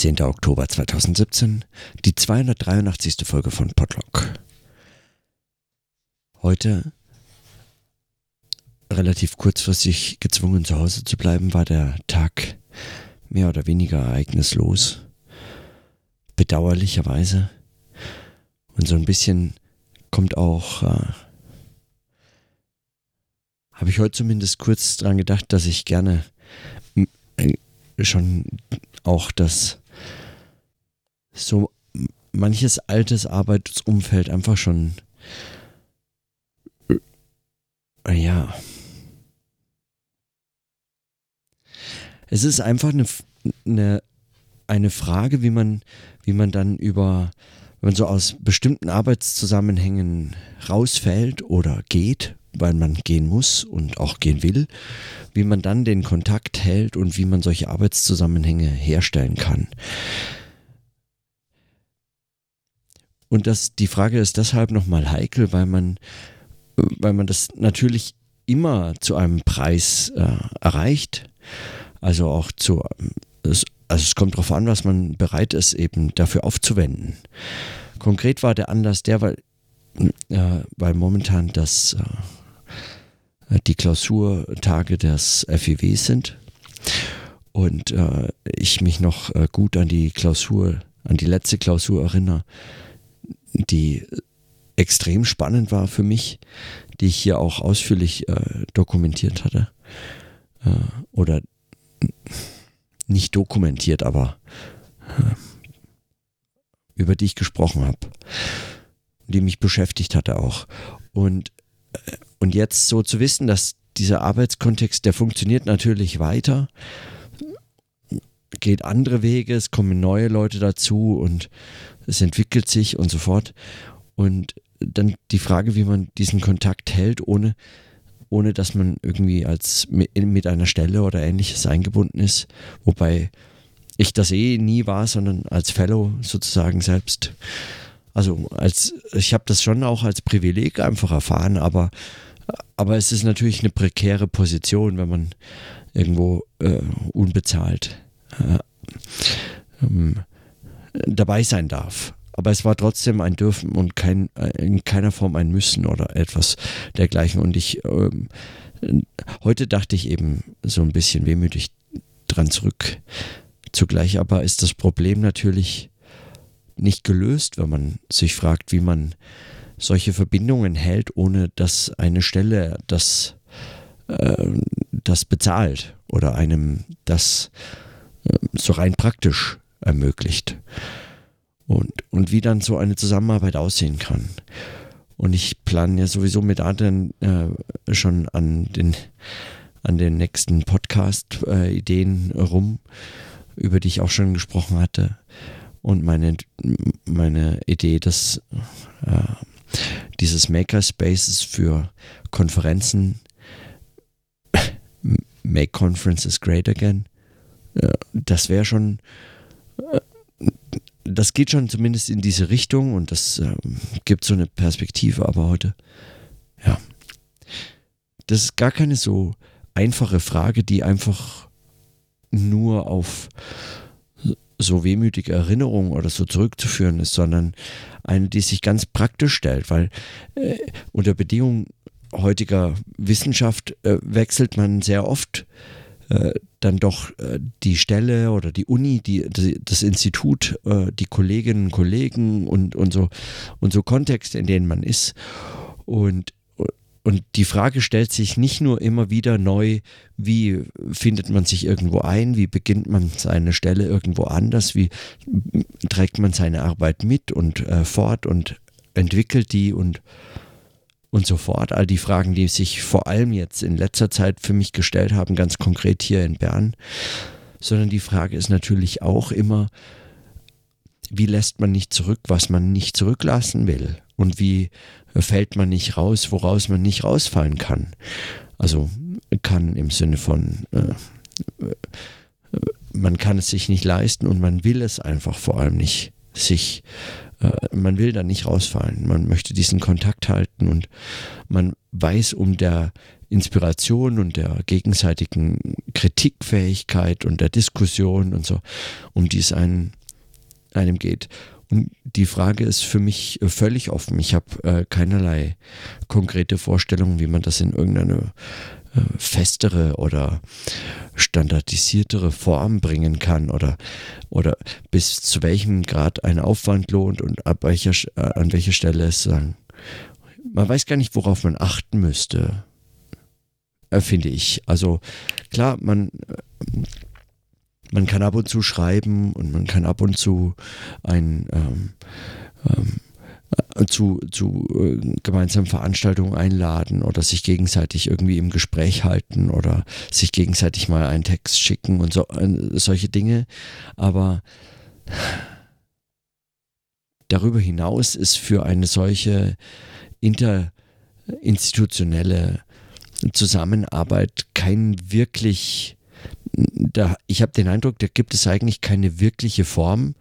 16. Oktober 2017, die 283. Folge von Podlock. Heute relativ kurzfristig gezwungen zu Hause zu bleiben, war der Tag mehr oder weniger ereignislos. Bedauerlicherweise. Und so ein bisschen kommt auch, äh, habe ich heute zumindest kurz dran gedacht, dass ich gerne äh, schon auch das so manches altes Arbeitsumfeld einfach schon äh, ja es ist einfach eine, eine, eine Frage, wie man, wie man dann über, wenn man so aus bestimmten Arbeitszusammenhängen rausfällt oder geht, weil man gehen muss und auch gehen will, wie man dann den Kontakt hält und wie man solche Arbeitszusammenhänge herstellen kann. Und das, die Frage ist deshalb nochmal heikel, weil man, weil man das natürlich immer zu einem Preis äh, erreicht. Also auch zu, also es kommt darauf an, was man bereit ist, eben dafür aufzuwenden. Konkret war der Anlass der, weil, äh, weil momentan das, äh, die Klausurtage des FIW sind und äh, ich mich noch äh, gut an die Klausur, an die letzte Klausur erinnere, die extrem spannend war für mich, die ich hier auch ausführlich äh, dokumentiert hatte äh, oder nicht dokumentiert, aber äh, über die ich gesprochen habe, die mich beschäftigt hatte auch. Und, äh, und jetzt so zu wissen, dass dieser Arbeitskontext, der funktioniert natürlich weiter, geht andere Wege, es kommen neue Leute dazu und es entwickelt sich und so fort. Und dann die Frage, wie man diesen Kontakt hält, ohne ohne dass man irgendwie als mit einer Stelle oder ähnliches eingebunden ist. Wobei ich das eh nie war, sondern als Fellow sozusagen selbst. Also als ich habe das schon auch als Privileg einfach erfahren, aber aber es ist natürlich eine prekäre Position, wenn man irgendwo äh, unbezahlt äh, ähm, dabei sein darf aber es war trotzdem ein Dürfen und kein, äh, in keiner Form ein Müssen oder etwas dergleichen. Und ich, ähm, heute dachte ich eben so ein bisschen wehmütig dran zurück. Zugleich aber ist das Problem natürlich nicht gelöst, wenn man sich fragt, wie man solche Verbindungen hält, ohne dass eine Stelle das, äh, das bezahlt oder einem das äh, so rein praktisch ermöglicht und, und wie dann so eine Zusammenarbeit aussehen kann. Und ich plane ja sowieso mit Adrian äh, schon an den, an den nächsten Podcast-Ideen äh, rum, über die ich auch schon gesprochen hatte. Und meine, meine Idee, dass äh, dieses Makerspaces für Konferenzen Make Conferences Great Again, äh, das wäre schon das geht schon zumindest in diese Richtung und das ähm, gibt so eine Perspektive, aber heute, ja, das ist gar keine so einfache Frage, die einfach nur auf so wehmütige Erinnerungen oder so zurückzuführen ist, sondern eine, die sich ganz praktisch stellt, weil äh, unter Bedingungen heutiger Wissenschaft äh, wechselt man sehr oft äh, dann doch äh, die Stelle oder die Uni, die, das Institut, äh, die Kolleginnen und Kollegen und, und, so, und so Kontexte, in denen man ist. Und, und die Frage stellt sich nicht nur immer wieder neu, wie findet man sich irgendwo ein, wie beginnt man seine Stelle irgendwo anders, wie trägt man seine Arbeit mit und äh, fort und entwickelt die und und so fort. All die Fragen, die sich vor allem jetzt in letzter Zeit für mich gestellt haben, ganz konkret hier in Bern. Sondern die Frage ist natürlich auch immer, wie lässt man nicht zurück, was man nicht zurücklassen will? Und wie fällt man nicht raus, woraus man nicht rausfallen kann? Also kann im Sinne von, äh, man kann es sich nicht leisten und man will es einfach vor allem nicht sich äh, man will da nicht rausfallen. Man möchte diesen Kontakt halten und man weiß um der Inspiration und der gegenseitigen Kritikfähigkeit und der Diskussion und so, um die es einem, einem geht. Und die Frage ist für mich völlig offen. Ich habe äh, keinerlei konkrete Vorstellungen, wie man das in irgendeine äh, festere oder standardisiertere Form bringen kann oder, oder bis zu welchem Grad ein Aufwand lohnt und ab welcher, äh, an welcher Stelle es sagen. Man weiß gar nicht, worauf man achten müsste, äh, finde ich. Also klar, man, äh, man kann ab und zu schreiben und man kann ab und zu ein ähm, ähm, äh, zu, zu äh, gemeinsamen Veranstaltungen einladen oder sich gegenseitig irgendwie im Gespräch halten oder sich gegenseitig mal einen Text schicken und so, äh, solche Dinge. Aber darüber hinaus ist für eine solche interinstitutionelle Zusammenarbeit kein wirklich, da, ich habe den Eindruck, da gibt es eigentlich keine wirkliche Form,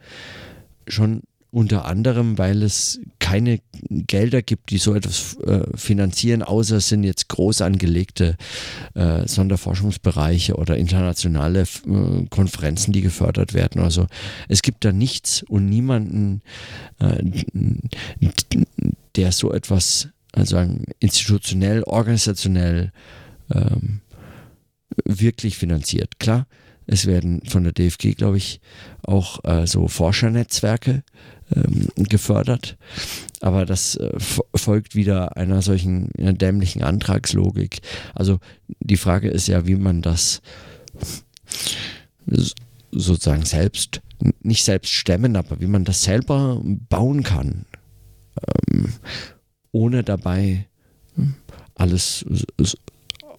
schon unter anderem, weil es keine Gelder gibt, die so etwas äh, finanzieren, außer es sind jetzt groß angelegte äh, Sonderforschungsbereiche oder internationale äh, Konferenzen, die gefördert werden. Also es gibt da nichts und niemanden, äh, der so etwas also institutionell, organisationell ähm, wirklich finanziert. Klar, es werden von der DFG, glaube ich, auch äh, so Forschernetzwerke ähm, gefördert. Aber das äh, folgt wieder einer solchen einer dämlichen Antragslogik. Also die Frage ist ja, wie man das sozusagen selbst, nicht selbst stemmen, aber wie man das selber bauen kann, ähm, ohne dabei hm, alles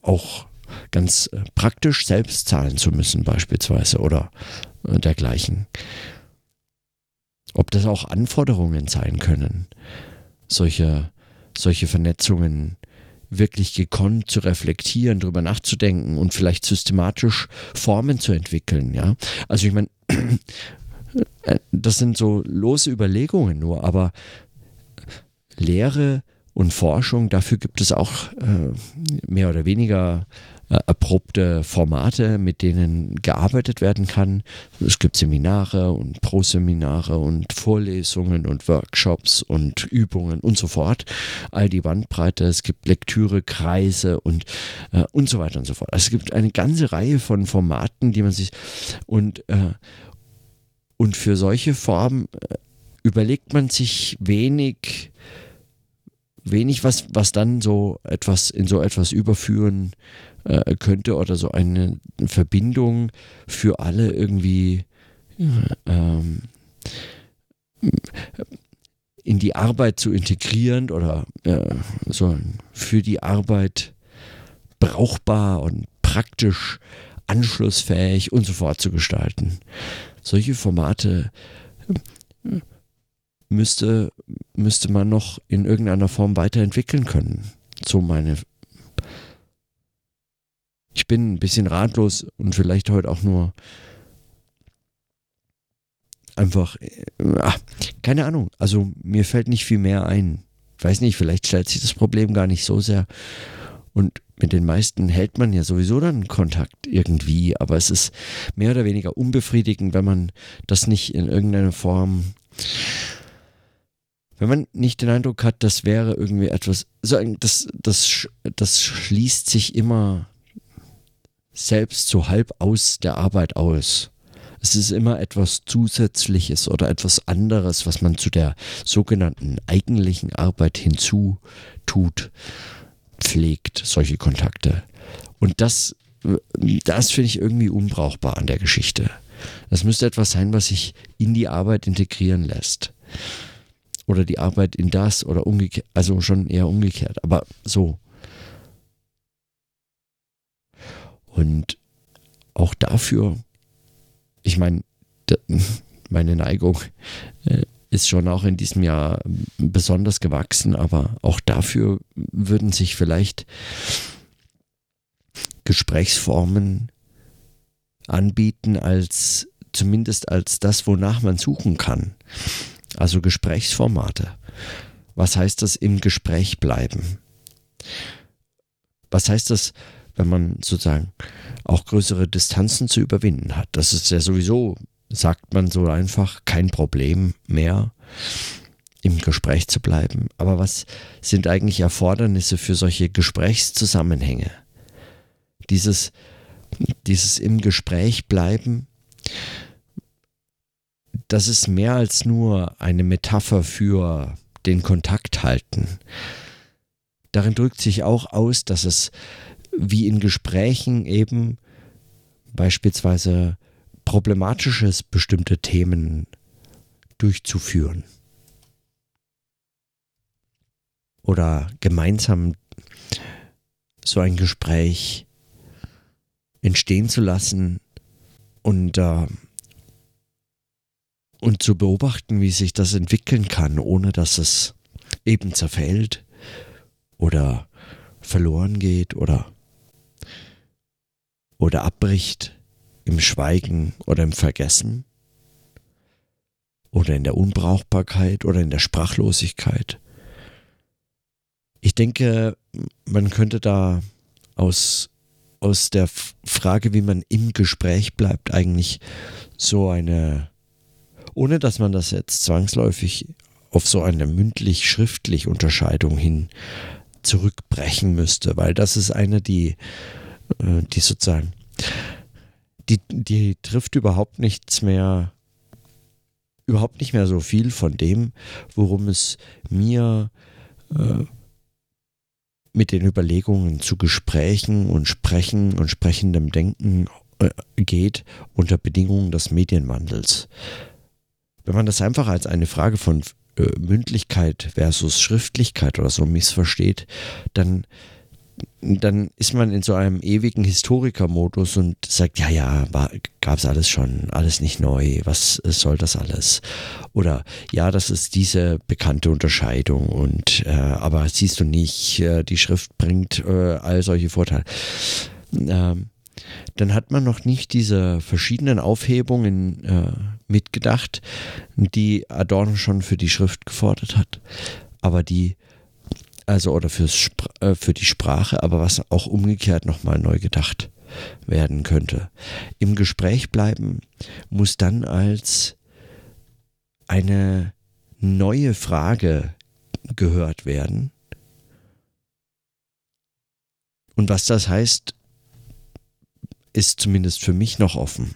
auch ganz äh, praktisch selbst zahlen zu müssen beispielsweise oder äh, dergleichen. Ob das auch Anforderungen sein können, solche, solche Vernetzungen wirklich gekonnt zu reflektieren, darüber nachzudenken und vielleicht systematisch Formen zu entwickeln. Ja? Also ich meine, äh, das sind so lose Überlegungen nur, aber Lehre und Forschung, dafür gibt es auch äh, mehr oder weniger äh, erprobte Formate, mit denen gearbeitet werden kann. Es gibt Seminare und Proseminare und Vorlesungen und Workshops und Übungen und so fort. All die Bandbreite. Es gibt Lektüre, Kreise und, äh, und so weiter und so fort. Also es gibt eine ganze Reihe von Formaten, die man sich und, äh, und für solche Formen äh, überlegt man sich wenig wenig was, was dann so etwas in so etwas überführen äh, könnte oder so eine Verbindung für alle irgendwie ähm, in die Arbeit zu integrieren oder äh, so für die Arbeit brauchbar und praktisch anschlussfähig und so fort zu gestalten. Solche Formate äh, müsste, müsste man noch in irgendeiner Form weiterentwickeln können. So meine ich bin ein bisschen ratlos und vielleicht heute auch nur einfach, äh, ach, keine Ahnung. Also mir fällt nicht viel mehr ein. Weiß nicht, vielleicht stellt sich das Problem gar nicht so sehr. Und mit den meisten hält man ja sowieso dann Kontakt irgendwie, aber es ist mehr oder weniger unbefriedigend, wenn man das nicht in irgendeiner Form, wenn man nicht den Eindruck hat, das wäre irgendwie etwas, so das, das, das schließt sich immer selbst so halb aus der Arbeit aus. Es ist immer etwas Zusätzliches oder etwas anderes, was man zu der sogenannten eigentlichen Arbeit hinzutut, pflegt, solche Kontakte. Und das, das finde ich irgendwie unbrauchbar an der Geschichte. Das müsste etwas sein, was sich in die Arbeit integrieren lässt. Oder die Arbeit in das oder umgekehrt, also schon eher umgekehrt, aber so. Und auch dafür, ich meine, meine Neigung äh, ist schon auch in diesem Jahr besonders gewachsen, aber auch dafür würden sich vielleicht Gesprächsformen anbieten als zumindest als das, wonach man suchen kann. also Gesprächsformate. Was heißt das im Gespräch bleiben? Was heißt das, wenn man sozusagen auch größere Distanzen zu überwinden hat? Das ist ja sowieso, sagt man so einfach, kein Problem mehr im Gespräch zu bleiben. Aber was sind eigentlich Erfordernisse für solche Gesprächszusammenhänge? Dieses, dieses im Gespräch bleiben, das ist mehr als nur eine Metapher für den Kontakt halten. Darin drückt sich auch aus, dass es wie in Gesprächen eben beispielsweise problematisch ist, bestimmte Themen durchzuführen. Oder gemeinsam so ein Gespräch entstehen zu lassen und, äh, und zu beobachten, wie sich das entwickeln kann, ohne dass es eben zerfällt oder verloren geht oder, oder abbricht im Schweigen oder im Vergessen oder in der Unbrauchbarkeit oder in der Sprachlosigkeit. Ich denke, man könnte da aus, aus der Frage, wie man im Gespräch bleibt, eigentlich so eine, ohne dass man das jetzt zwangsläufig auf so eine mündlich-schriftlich Unterscheidung hin zurückbrechen müsste, weil das ist eine, die, die sozusagen, die, die trifft überhaupt nichts mehr, überhaupt nicht mehr so viel von dem, worum es mir äh, mit den Überlegungen zu Gesprächen und Sprechen und sprechendem Denken äh, geht unter Bedingungen des Medienwandels. Wenn man das einfach als eine Frage von äh, Mündlichkeit versus Schriftlichkeit oder so missversteht, dann dann ist man in so einem ewigen Historikermodus und sagt, ja, ja, gab es alles schon, alles nicht neu, was soll das alles? Oder ja, das ist diese bekannte Unterscheidung und äh, aber siehst du nicht, äh, die Schrift bringt äh, all solche Vorteile. Ähm, dann hat man noch nicht diese verschiedenen Aufhebungen äh, mitgedacht, die Adorno schon für die Schrift gefordert hat, aber die also oder fürs, äh, für die Sprache, aber was auch umgekehrt nochmal neu gedacht werden könnte. Im Gespräch bleiben muss dann als eine neue Frage gehört werden. Und was das heißt, ist zumindest für mich noch offen.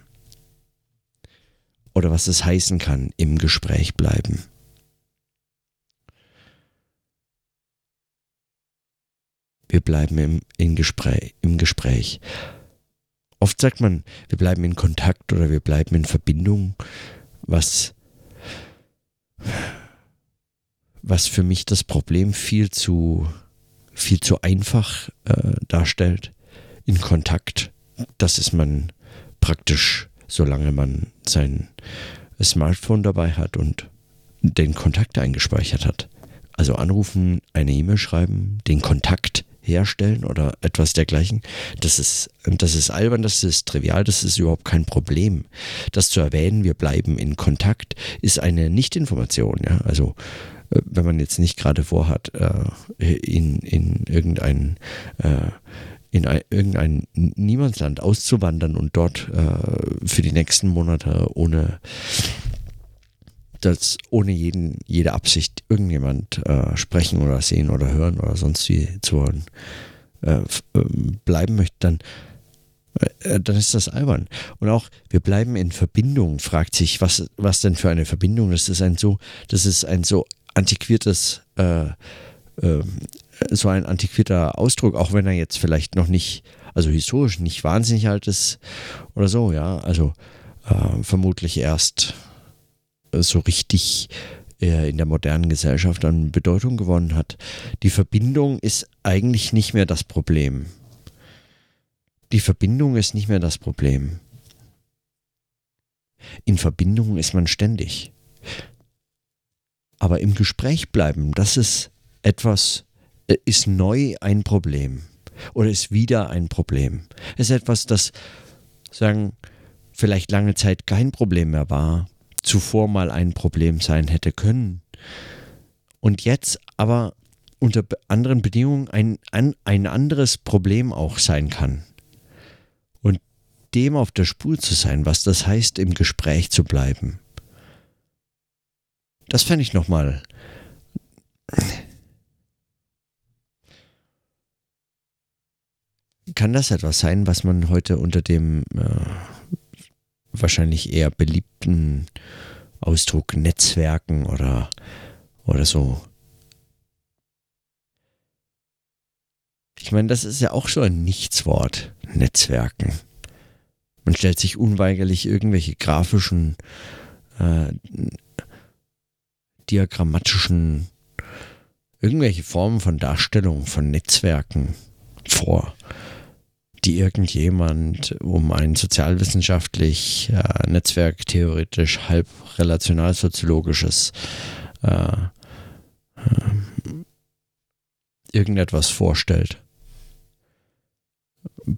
Oder was es heißen kann, im Gespräch bleiben. Wir bleiben im, in Gespräch, im Gespräch. Oft sagt man, wir bleiben in Kontakt oder wir bleiben in Verbindung, was, was für mich das Problem viel zu, viel zu einfach äh, darstellt. In Kontakt das ist man praktisch, solange man sein Smartphone dabei hat und den Kontakt eingespeichert hat. Also anrufen, eine E-Mail schreiben, den Kontakt herstellen oder etwas dergleichen. Das ist, das ist albern, das ist trivial, das ist überhaupt kein Problem. Das zu erwähnen, wir bleiben in Kontakt, ist eine Nichtinformation. Ja? Also äh, wenn man jetzt nicht gerade vorhat, äh, in, in irgendein äh, in ein, irgendein Niemandsland auszuwandern und dort für die nächsten Monate ohne das ohne jeden, jede Absicht irgendjemand äh, sprechen oder sehen oder hören oder sonst wie zu wollen äh, ähm, bleiben möchte, dann, äh, dann ist das albern. Und auch wir bleiben in Verbindung, fragt sich, was, was denn für eine Verbindung? Das ist ein so, das ist ein so antiquiertes äh, ähm, so ein antiquierter Ausdruck, auch wenn er jetzt vielleicht noch nicht, also historisch nicht wahnsinnig alt ist oder so, ja. Also äh, vermutlich erst so richtig äh, in der modernen Gesellschaft an Bedeutung gewonnen hat. Die Verbindung ist eigentlich nicht mehr das Problem. Die Verbindung ist nicht mehr das Problem. In Verbindung ist man ständig. Aber im Gespräch bleiben, das ist etwas, äh, ist neu ein Problem oder ist wieder ein Problem. Es ist etwas, das sagen vielleicht lange Zeit kein Problem mehr war zuvor mal ein Problem sein hätte können. Und jetzt aber unter anderen Bedingungen ein, ein, ein anderes Problem auch sein kann. Und dem auf der Spur zu sein, was das heißt, im Gespräch zu bleiben. Das fände ich nochmal. Kann das etwas sein, was man heute unter dem äh, wahrscheinlich eher beliebten Ausdruck Netzwerken oder, oder so. Ich meine, das ist ja auch so ein Nichtswort, Netzwerken. Man stellt sich unweigerlich irgendwelche grafischen, äh, diagrammatischen, irgendwelche Formen von Darstellung von Netzwerken vor die irgendjemand um ein sozialwissenschaftlich, äh, netzwerktheoretisch, halb relationalsoziologisches äh, äh, irgendetwas vorstellt,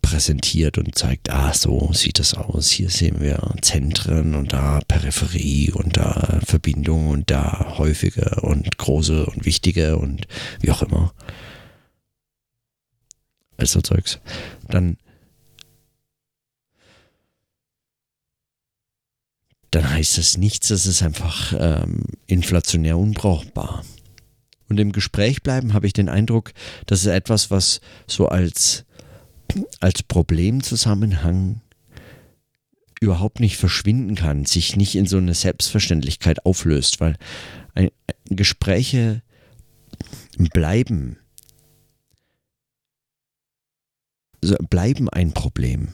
präsentiert und zeigt, ah, so sieht es aus. Hier sehen wir Zentren und da Peripherie und da Verbindungen und da häufige und große und wichtige und wie auch immer also Zeugs, dann, dann heißt das nichts, das ist einfach ähm, inflationär unbrauchbar. Und im Gespräch bleiben habe ich den Eindruck, das ist etwas, was so als, als Problemzusammenhang überhaupt nicht verschwinden kann, sich nicht in so eine Selbstverständlichkeit auflöst, weil Gespräche bleiben bleiben ein Problem.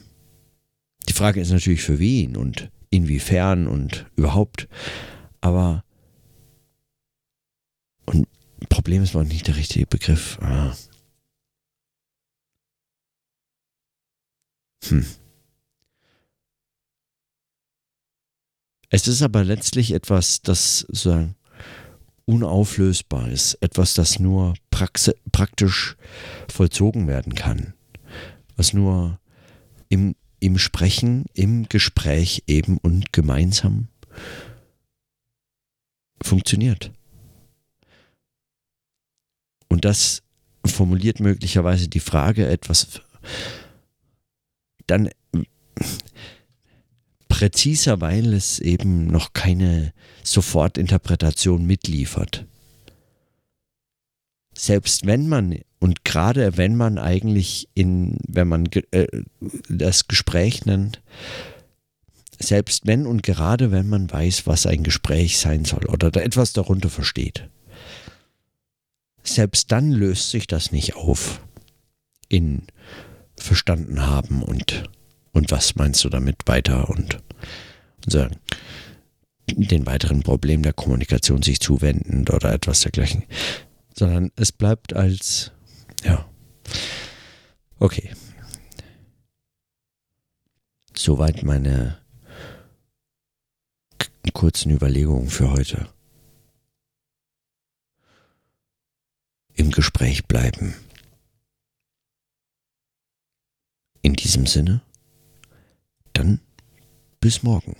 Die Frage ist natürlich für wen und inwiefern und überhaupt. Aber und Problem ist noch nicht der richtige Begriff. Ah. Hm. Es ist aber letztlich etwas, das sozusagen unauflösbar ist, etwas, das nur praktisch vollzogen werden kann was nur im, im Sprechen, im Gespräch eben und gemeinsam funktioniert. Und das formuliert möglicherweise die Frage etwas dann präziser, weil es eben noch keine Sofortinterpretation mitliefert. Selbst wenn man und gerade wenn man eigentlich in, wenn man äh, das Gespräch nennt, selbst wenn und gerade wenn man weiß, was ein Gespräch sein soll oder etwas darunter versteht, selbst dann löst sich das nicht auf in verstanden haben und, und was meinst du damit weiter und, und sagen, den weiteren Problemen der Kommunikation sich zuwenden oder etwas dergleichen, sondern es bleibt als ja. Okay. Soweit meine kurzen Überlegungen für heute. Im Gespräch bleiben. In diesem Sinne, dann bis morgen.